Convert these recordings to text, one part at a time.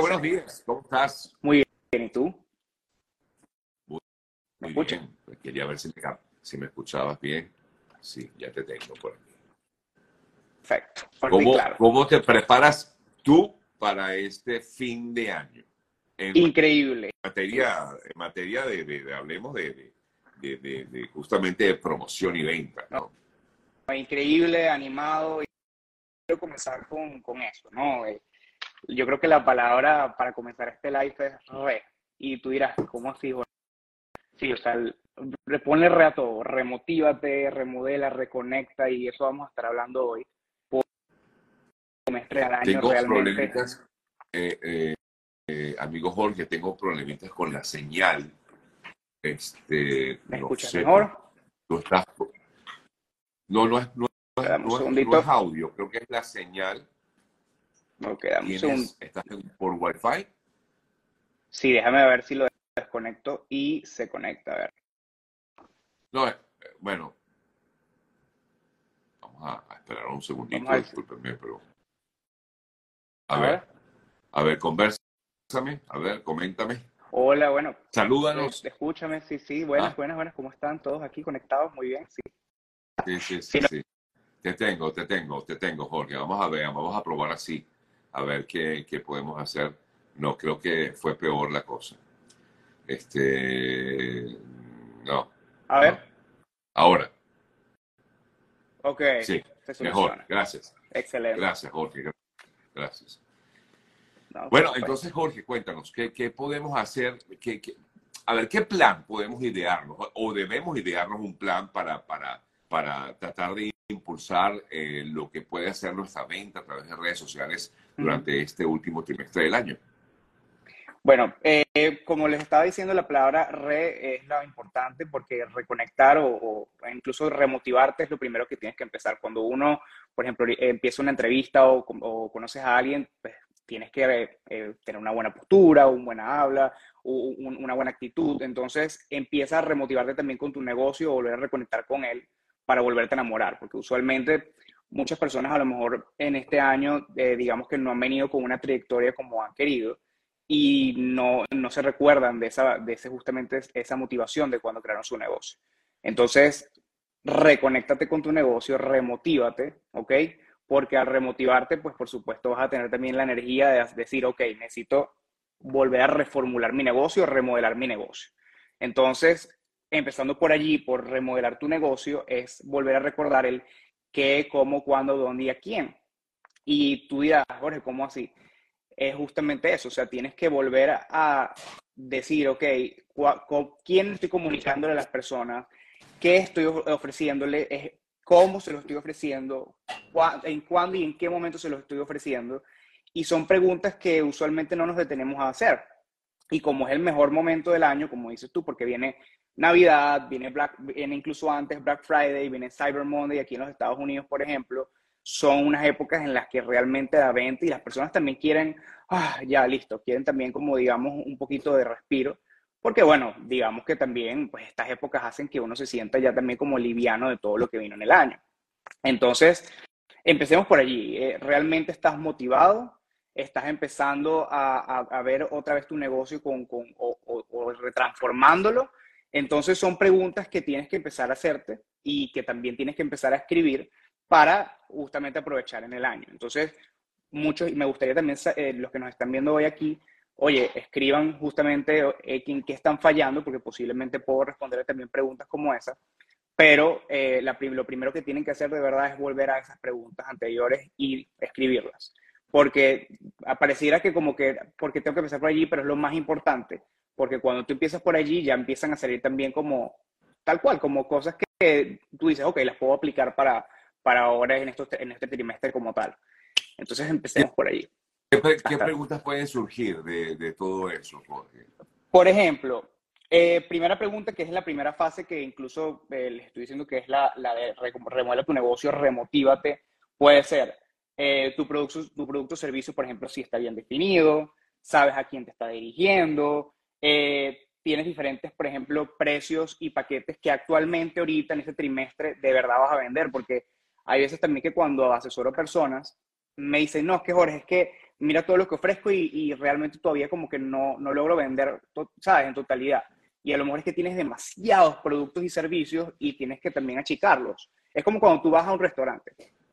Buenos días. ¿Cómo estás? Muy bien, ¿y tú? Muy, ¿Me muy bien. Quería ver si me, si me escuchabas bien. Sí, ya te tengo por aquí. Perfecto. Y ¿Cómo, claro. cómo te preparas tú para este fin de año? En Increíble. materia, en materia de, de- de- hablemos de, de- de- de- de justamente de promoción y venta, ¿no? Increíble, animado. Y quiero comenzar con, con eso, ¿no? Eh, Yo creo que la palabra para comenzar este live es re. Y tú dirás, ¿cómo así? Jorge? Sí, o sea, ponle re a todo. Remotívate, remodela, reconecta. Y eso vamos a estar hablando hoy. Por semestre al año Tengo realmente. problemitas, eh, eh, eh, amigo Jorge, tengo problemitas con la señal. Este, ¿Me no escuchas sé, mejor? estás- No, no es, no, no no es audio, creo que es la señal. Ok, dame un segundo. ¿Tienes, ¿Estás por Wi-Fi? Sí, déjame ver si lo desconecto y se conecta. A ver. No, eh, bueno. Vamos a, esperar un segundito, discúlpenme, pero. A, A ver, ver. a ver, conversame, a ver, coméntame. Hola, bueno, Salúdanos. eh, escúchame, sí, sí, buenas, Ah. buenas, buenas, ¿cómo están todos aquí conectados? Muy bien, sí. Sí, sí, sí, Sí, no- sí. Te tengo, te tengo, te tengo, Jorge. Vamos a ver, vamos a probar así, a ver qué, qué podemos hacer. No, creo que fue peor la cosa. Este, no. A ver, no. Ahora, ok, sí, mejor. Gracias, Excelente. gracias, Jorge. Gracias. No, Bueno, perfecto. entonces, Jorge, cuéntanos, ¿qué, qué podemos hacer? ¿Qué, qué- a ver, ¿qué plan podemos idearnos? ¿O debemos idearnos un plan para, para, para tratar de impulsar eh, lo que puede hacer nuestra venta a través de redes sociales durante este último trimestre del año? Bueno, eh, como les estaba diciendo, la palabra re es la importante porque reconectar o, o incluso remotivarte es lo primero que tienes que empezar. Cuando uno, por ejemplo, empieza una entrevista o, o conoces a alguien, pues tienes que eh, tener una buena postura, una buena habla, un- una buena actitud. Entonces empieza a remotivarte también con tu negocio o volver a reconectar con él para volverte a enamorar, porque usualmente muchas personas a lo mejor en este año, eh, digamos que no han venido con una trayectoria como han querido y no, no se recuerdan de esa, de ese justamente esa motivación de cuando crearon su negocio. Entonces, reconéctate con tu negocio, remotívate, ¿ok? Porque al remotivarte, pues por supuesto vas a tener también la energía de decir, ok, necesito volver a reformular mi negocio, remodelar mi negocio. Entonces, empezando por allí, por remodelar tu negocio, es volver a recordar el qué, cómo, cuándo, dónde y a quién. Y tú dirás, Jorge, ¿cómo así? es justamente eso, o sea, tienes que volver a, decir, ok, quién estoy comunicándole a las personas, qué estoy of- ofreciéndole, cómo se lo estoy ofreciendo, en cuándo y en qué momento se lo estoy ofreciendo. Y son preguntas que usualmente no nos detenemos a hacer. Y como es el mejor momento del año, como dices tú, porque viene Navidad, viene, Black, viene incluso antes Black Friday, viene Cyber Monday aquí en los Estados Unidos, por ejemplo, son unas épocas en las que realmente da venta y las personas también quieren, ah, ya listo, quieren también como digamos un poquito de respiro, porque bueno, digamos que también pues estas épocas hacen que uno se sienta ya también como liviano de todo lo que vino en el año. Entonces, empecemos por allí. Eh, ¿Realmente estás motivado? ¿Estás empezando a, a, a ver otra vez tu negocio con, con, o, o, o retransformándolo? Entonces son preguntas que tienes que empezar a hacerte y que también tienes que empezar a escribir para justamente aprovechar en el año. Entonces, muchos, y me gustaría también, eh, los que nos están viendo hoy aquí, oye, escriban justamente eh, en qué están fallando, porque posiblemente puedo responder también preguntas como esa, pero eh, lo primero que tienen que hacer de verdad es volver a esas preguntas anteriores y escribirlas. Porque pareciera que como que, porque tengo que empezar por allí, pero es lo más importante, porque cuando tú empiezas por allí ya empiezan a salir también como, tal cual, como cosas que tú dices, ok, las puedo aplicar para, para ahora en, estos, en este trimestre como tal. Entonces empecemos por allí. ¿Qué, qué preguntas pueden surgir de, de, todo eso, Jorge? Por ejemplo, eh, primera pregunta, que es la primera fase que incluso eh, les estoy diciendo que es la, la de remuela tu negocio, remotívate, puede ser eh, tu producto, tu producto o servicio, por ejemplo, si está bien definido, sabes a quién te está dirigiendo, eh, tienes diferentes, por ejemplo, precios y paquetes que actualmente ahorita en este trimestre de verdad vas a vender, porque hay veces también que cuando asesoro personas me dicen, no, es que Jorge, es que mira todo lo que ofrezco y, realmente todavía como que no, no logro vender, ¿sabes? En totalidad. Y a lo mejor es que tienes demasiados productos y servicios y tienes que también achicarlos. Es como cuando tú vas a un restaurante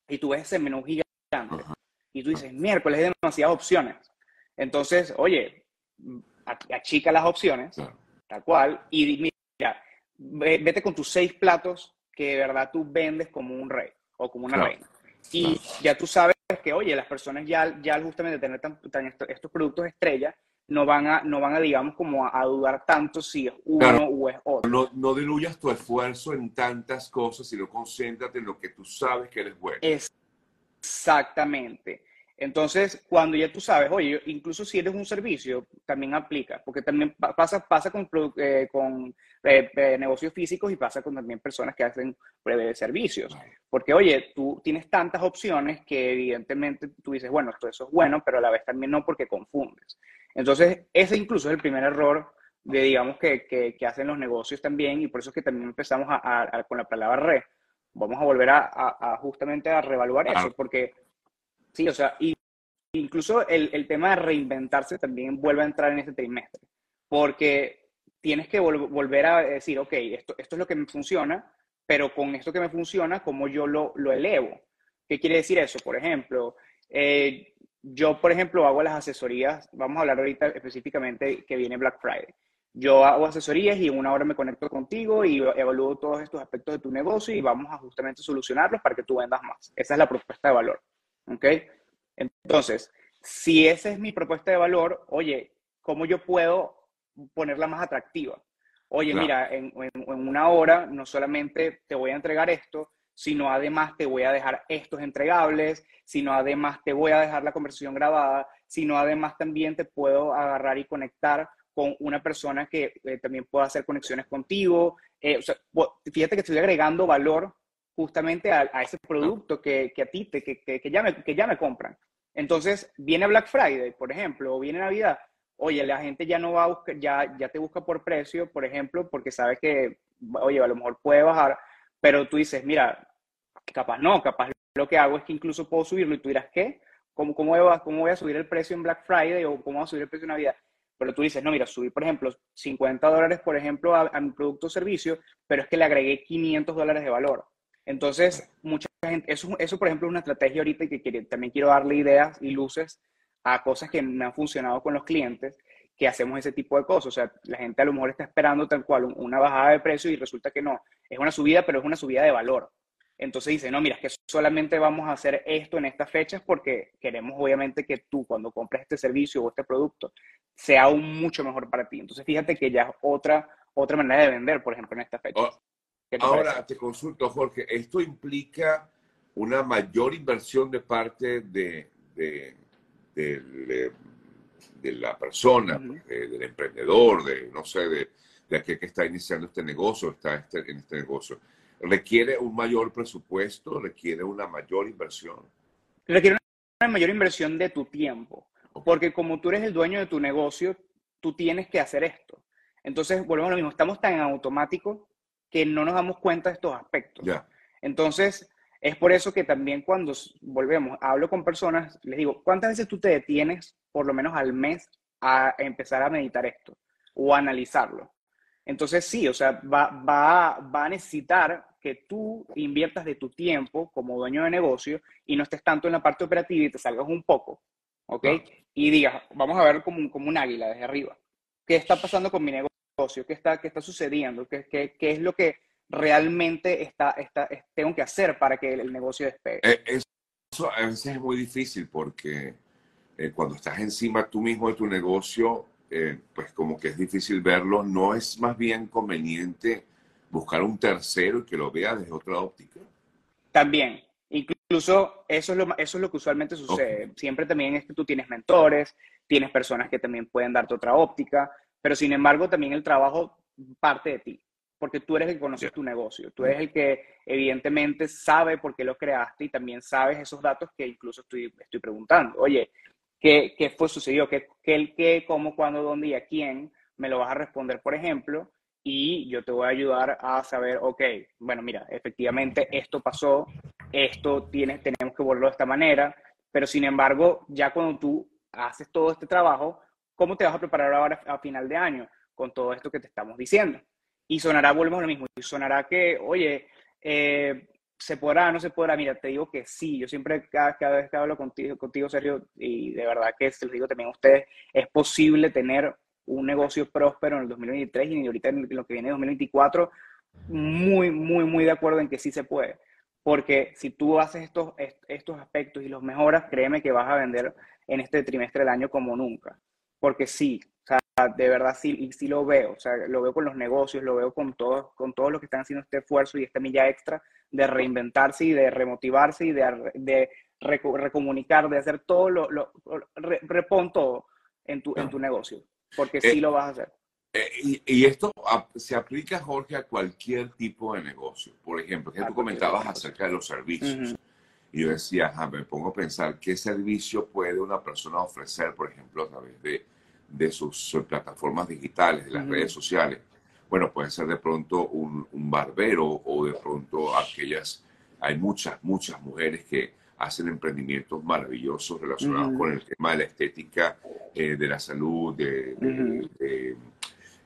y tú ves ese menú gigante y tú dices, miércoles hay demasiadas opciones. Entonces, oye, achica las opciones, tal cual, y mira, vete con tus seis platos que de verdad tú vendes como un rey o como una reina. Y ya tú sabes que, oye, las personas ya, ya justamente tener tan, estos, productos estrella, no van a, no van a digamos, como a, dudar tanto si es uno o es otro. No, no diluyas tu esfuerzo en tantas cosas, sino concéntrate en lo que tú sabes que eres bueno. Exactamente. Entonces, cuando ya tú sabes, oye, incluso si eres un servicio, también aplica, porque también pasa, pasa con, eh, con eh, eh, negocios físicos y pasa con también personas que hacen servicios. Porque, oye, tú tienes tantas opciones que evidentemente tú dices, bueno, esto eso es bueno, pero a la vez también no porque confundes. Entonces, ese incluso es el primer error de, digamos, que, que, hacen los negocios también y por eso es que también empezamos a, con la palabra re. Vamos a volver a, justamente a reevaluar eso, porque Sí, o sea, y incluso el, el, tema de reinventarse también vuelve a entrar en este trimestre, porque tienes que volver a decir, ok, esto, esto es lo que me funciona, pero con esto que me funciona, ¿cómo yo lo, lo elevo? ¿Qué quiere decir eso? Por ejemplo, eh, yo, por ejemplo, hago las asesorías, vamos a hablar ahorita específicamente que viene Black Friday. Yo hago asesorías y en una hora me conecto contigo y evalúo todos estos aspectos de tu negocio y vamos a justamente solucionarlos para que tú vendas más. Esa es la propuesta de valor. ¿Ok? Entonces, si esa es mi propuesta de valor, oye, ¿cómo yo puedo ponerla más atractiva? Oye, mira, en, una hora no solamente te voy a entregar esto, sino además te voy a dejar estos entregables, sino además te voy a dejar la conversación grabada, sino además también te puedo agarrar y conectar con una persona que eh, también pueda hacer conexiones contigo. Eh, fíjate que estoy agregando valor justamente a, ese producto que, a ti, te, que, que, ya me, que ya me compran. Entonces, viene Black Friday, por ejemplo, o viene Navidad, oye, la gente ya no va a buscar, ya, ya te busca por precio, por ejemplo, porque sabe que, oye, a lo mejor puede bajar, pero tú dices, mira, capaz no, capaz lo que hago es que incluso puedo subirlo y tú dirás, ¿qué? ¿Cómo, cómo, voy, a, cómo voy a subir el precio en Black Friday o cómo voy a subir el precio en Navidad? Pero tú dices, no, mira, subir, por ejemplo, 50 dólares, por ejemplo, a, a mi producto o servicio, pero es que le agregué 500 dólares de valor. Entonces, mucha gente, eso, eso por ejemplo es una estrategia ahorita que también quiero darle ideas y luces a cosas que me han funcionado con los clientes, que hacemos ese tipo de cosas. O sea, la gente a lo mejor está esperando tal cual una bajada de precio y resulta que no. Es una subida, pero es una subida de valor. Entonces dice, no, mira, es que solamente vamos a hacer esto en estas fechas porque queremos obviamente que tú cuando compres este servicio o este producto sea aún mucho mejor para ti. Entonces fíjate que ya es otra, otra manera de vender, por ejemplo, en estas Ahora te consulto, Jorge, ¿esto implica una mayor inversión de parte de, de, la persona, del emprendedor, de, no sé, de, aquel que está iniciando este negocio, está este, en este negocio? ¿Requiere un mayor presupuesto? ¿Requiere una mayor inversión? Requiere una mayor inversión de tu tiempo, porque como tú eres el dueño de tu negocio, tú tienes que hacer esto. Entonces, volvemos a lo mismo, estamos tan en automático que no nos damos cuenta de estos aspectos. Entonces, es por eso que también cuando volvemos, hablo con personas, les digo, ¿cuántas veces tú te detienes, por lo menos al mes, a empezar a meditar esto o a analizarlo? Entonces, sí, o sea, va, va, va a necesitar que tú inviertas de tu tiempo como dueño de negocio y no estés tanto en la parte operativa y te salgas un poco, ¿ok? Y digas, vamos a ver como, como un águila desde arriba. ¿Qué está pasando con mi negocio? ¿Qué está, qué está sucediendo? ¿Qué, qué, qué es lo que realmente está, está, tengo que hacer para que el, negocio despegue? Eh, eso a veces es muy difícil porque eh, cuando estás encima tú mismo de tu negocio, eh, pues como que es difícil verlo. ¿No es más bien conveniente buscar un tercero y que lo vea desde otra óptica? También. Incluso eso es lo, eso es lo que usualmente sucede. Siempre también es que tú tienes mentores, tienes personas que también pueden darte otra óptica, pero sin embargo también el trabajo parte de ti, porque tú eres el que conoces tu negocio, tú eres el que evidentemente sabe por qué lo creaste y también sabes esos datos que incluso estoy, estoy preguntando. Oye, ¿qué, qué fue sucedido? ¿Qué, qué, el qué, cómo, cuándo, dónde y a quién? Me lo vas a responder, por ejemplo, y yo te voy a ayudar a saber, ok, bueno, mira, efectivamente esto pasó, esto tiene, tenemos que volverlo de esta manera, pero sin embargo, ya cuando tú haces todo este trabajo, ¿cómo te vas a preparar ahora a final de año con todo esto que te estamos diciendo? Y sonará, volvemos a lo mismo, y sonará que, oye, eh, ¿se podrá, no se podrá? Mira, te digo que sí, yo siempre, cada, vez que hablo contigo, contigo, Sergio, y de verdad que se los digo también a ustedes, es posible tener un negocio próspero en el 2023 y ahorita en lo que viene en 2024, muy, muy, muy de acuerdo en que sí se puede. Porque si tú haces estos, estos aspectos y los mejoras, créeme que vas a vender en este trimestre del año como nunca. Porque sí, o sea, de verdad sí, y sí lo veo. O sea, lo veo con los negocios, lo veo con todos, con todos los que están haciendo este esfuerzo y esta milla extra de reinventarse y de remotivarse y de, de recomunicar, de hacer todo lo, lo repon todo en tu, en tu negocio. Porque sí eh, lo vas a hacer. Eh, y, esto se aplica, Jorge, a cualquier tipo de negocio. Por ejemplo, que tú comentabas acerca de los servicios. Y yo decía, me pongo a pensar qué servicio puede una persona ofrecer, por ejemplo, a través de, de sus plataformas digitales, de las redes sociales. Bueno, puede ser de pronto un, un, barbero o de pronto aquellas, hay muchas, muchas mujeres que hacen emprendimientos maravillosos relacionados con el tema de la estética, eh, de la salud, de, eh,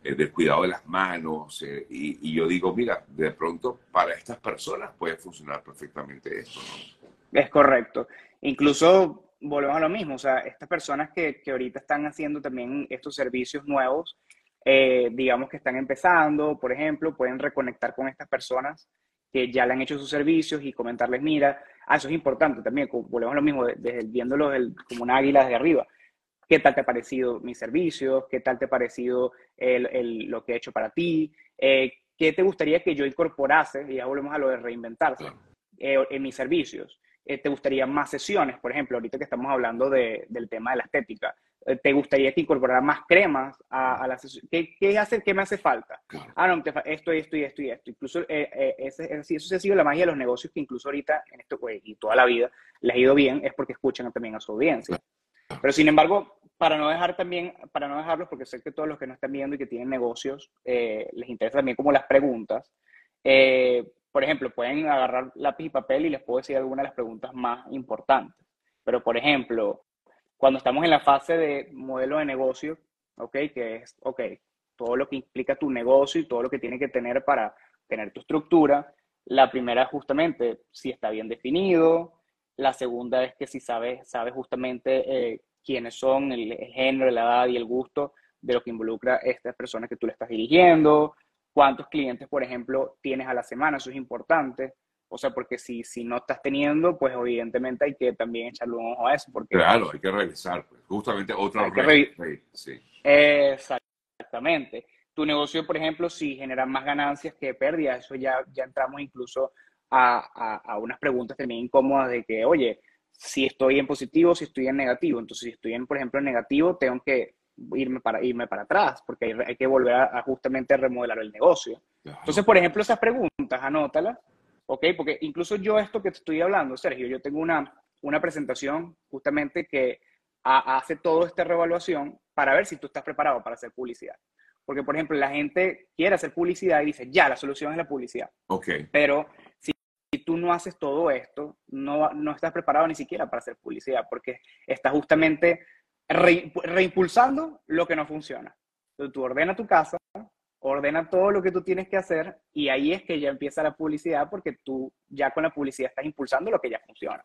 del cuidado de las manos. Eh, y, yo digo, mira, de pronto para estas personas puede funcionar perfectamente esto. Es correcto. Incluso volvemos a lo mismo, o sea, estas personas que, que ahorita están haciendo también estos servicios nuevos, eh, digamos que están empezando, por ejemplo, pueden reconectar con estas personas que ya le han hecho sus servicios y comentarles, mira, ah, eso es importante también, volvemos a lo mismo, desde viéndolo como un águila desde arriba. ¿Qué tal te ha parecido mis servicios? ¿Qué tal te ha parecido el, lo que he hecho para ti? Eh, ¿Qué te gustaría que yo incorporase? Y ya volvemos a lo de reinventarse eh, en mis servicios. Eh, ¿Te gustaría más sesiones? Por ejemplo, ahorita que estamos hablando del tema de la estética. ¿Te gustaría que incorporara más cremas a, la sesión? ¿Qué, qué, hace, ¿Qué me hace falta? Ah, no, esto, esto y esto y esto. Incluso ese, eso ha sido la magia de los negocios que incluso ahorita en esto, pues, y toda la vida les ha ido bien, es porque escuchan también a su audiencia. Pero sin embargo, para no dejar también, para no dejarlos, porque sé que todos los que nos están viendo y que tienen negocios, eh, les interesa también como las preguntas. Eh, por ejemplo, pueden agarrar lápiz y papel y les puedo decir algunas de las preguntas más importantes. Pero, por ejemplo, cuando estamos en la fase de modelo de negocio, ¿ok? Que es, ok, todo lo que implica tu negocio y todo lo que tiene que tener para tener tu estructura. La primera, justamente, si está bien definido, la segunda es que si sabes, sabes justamente eh, quiénes son, el, género, la edad y el gusto de lo que involucra estas personas que tú le estás dirigiendo, cuántos clientes, por ejemplo, tienes a la semana, eso es importante. O sea, porque si, si no estás teniendo, pues evidentemente hay que también echarle un ojo a eso. Porque, claro, hay que revisar, pues. justamente otra sí. Exactamente. Tu negocio, por ejemplo, si genera más ganancias que pérdidas, eso ya, ya entramos incluso a, unas preguntas también incómodas de que, oye, si estoy en positivo, si estoy en negativo. Entonces, si estoy, en, por ejemplo, en negativo, tengo que irme para, irme para atrás, porque hay, que volver a, justamente remodelar el negocio. Entonces, por ejemplo, esas preguntas, anótalas, ¿ok? Porque incluso yo esto que te estoy hablando, Sergio, yo tengo una, una presentación justamente que hace toda esta revaluación para ver si tú estás preparado para hacer publicidad. Porque, por ejemplo, la gente quiere hacer publicidad y dice, ya, la solución es la publicidad. Ok. Pero si tú no haces todo esto, no, no estás preparado ni siquiera para hacer publicidad, porque estás justamente reimpulsando lo que no funciona. Entonces, tú ordena tu casa, ordena todo lo que tú tienes que hacer y ahí es que ya empieza la publicidad porque tú ya con la publicidad estás impulsando lo que ya funciona.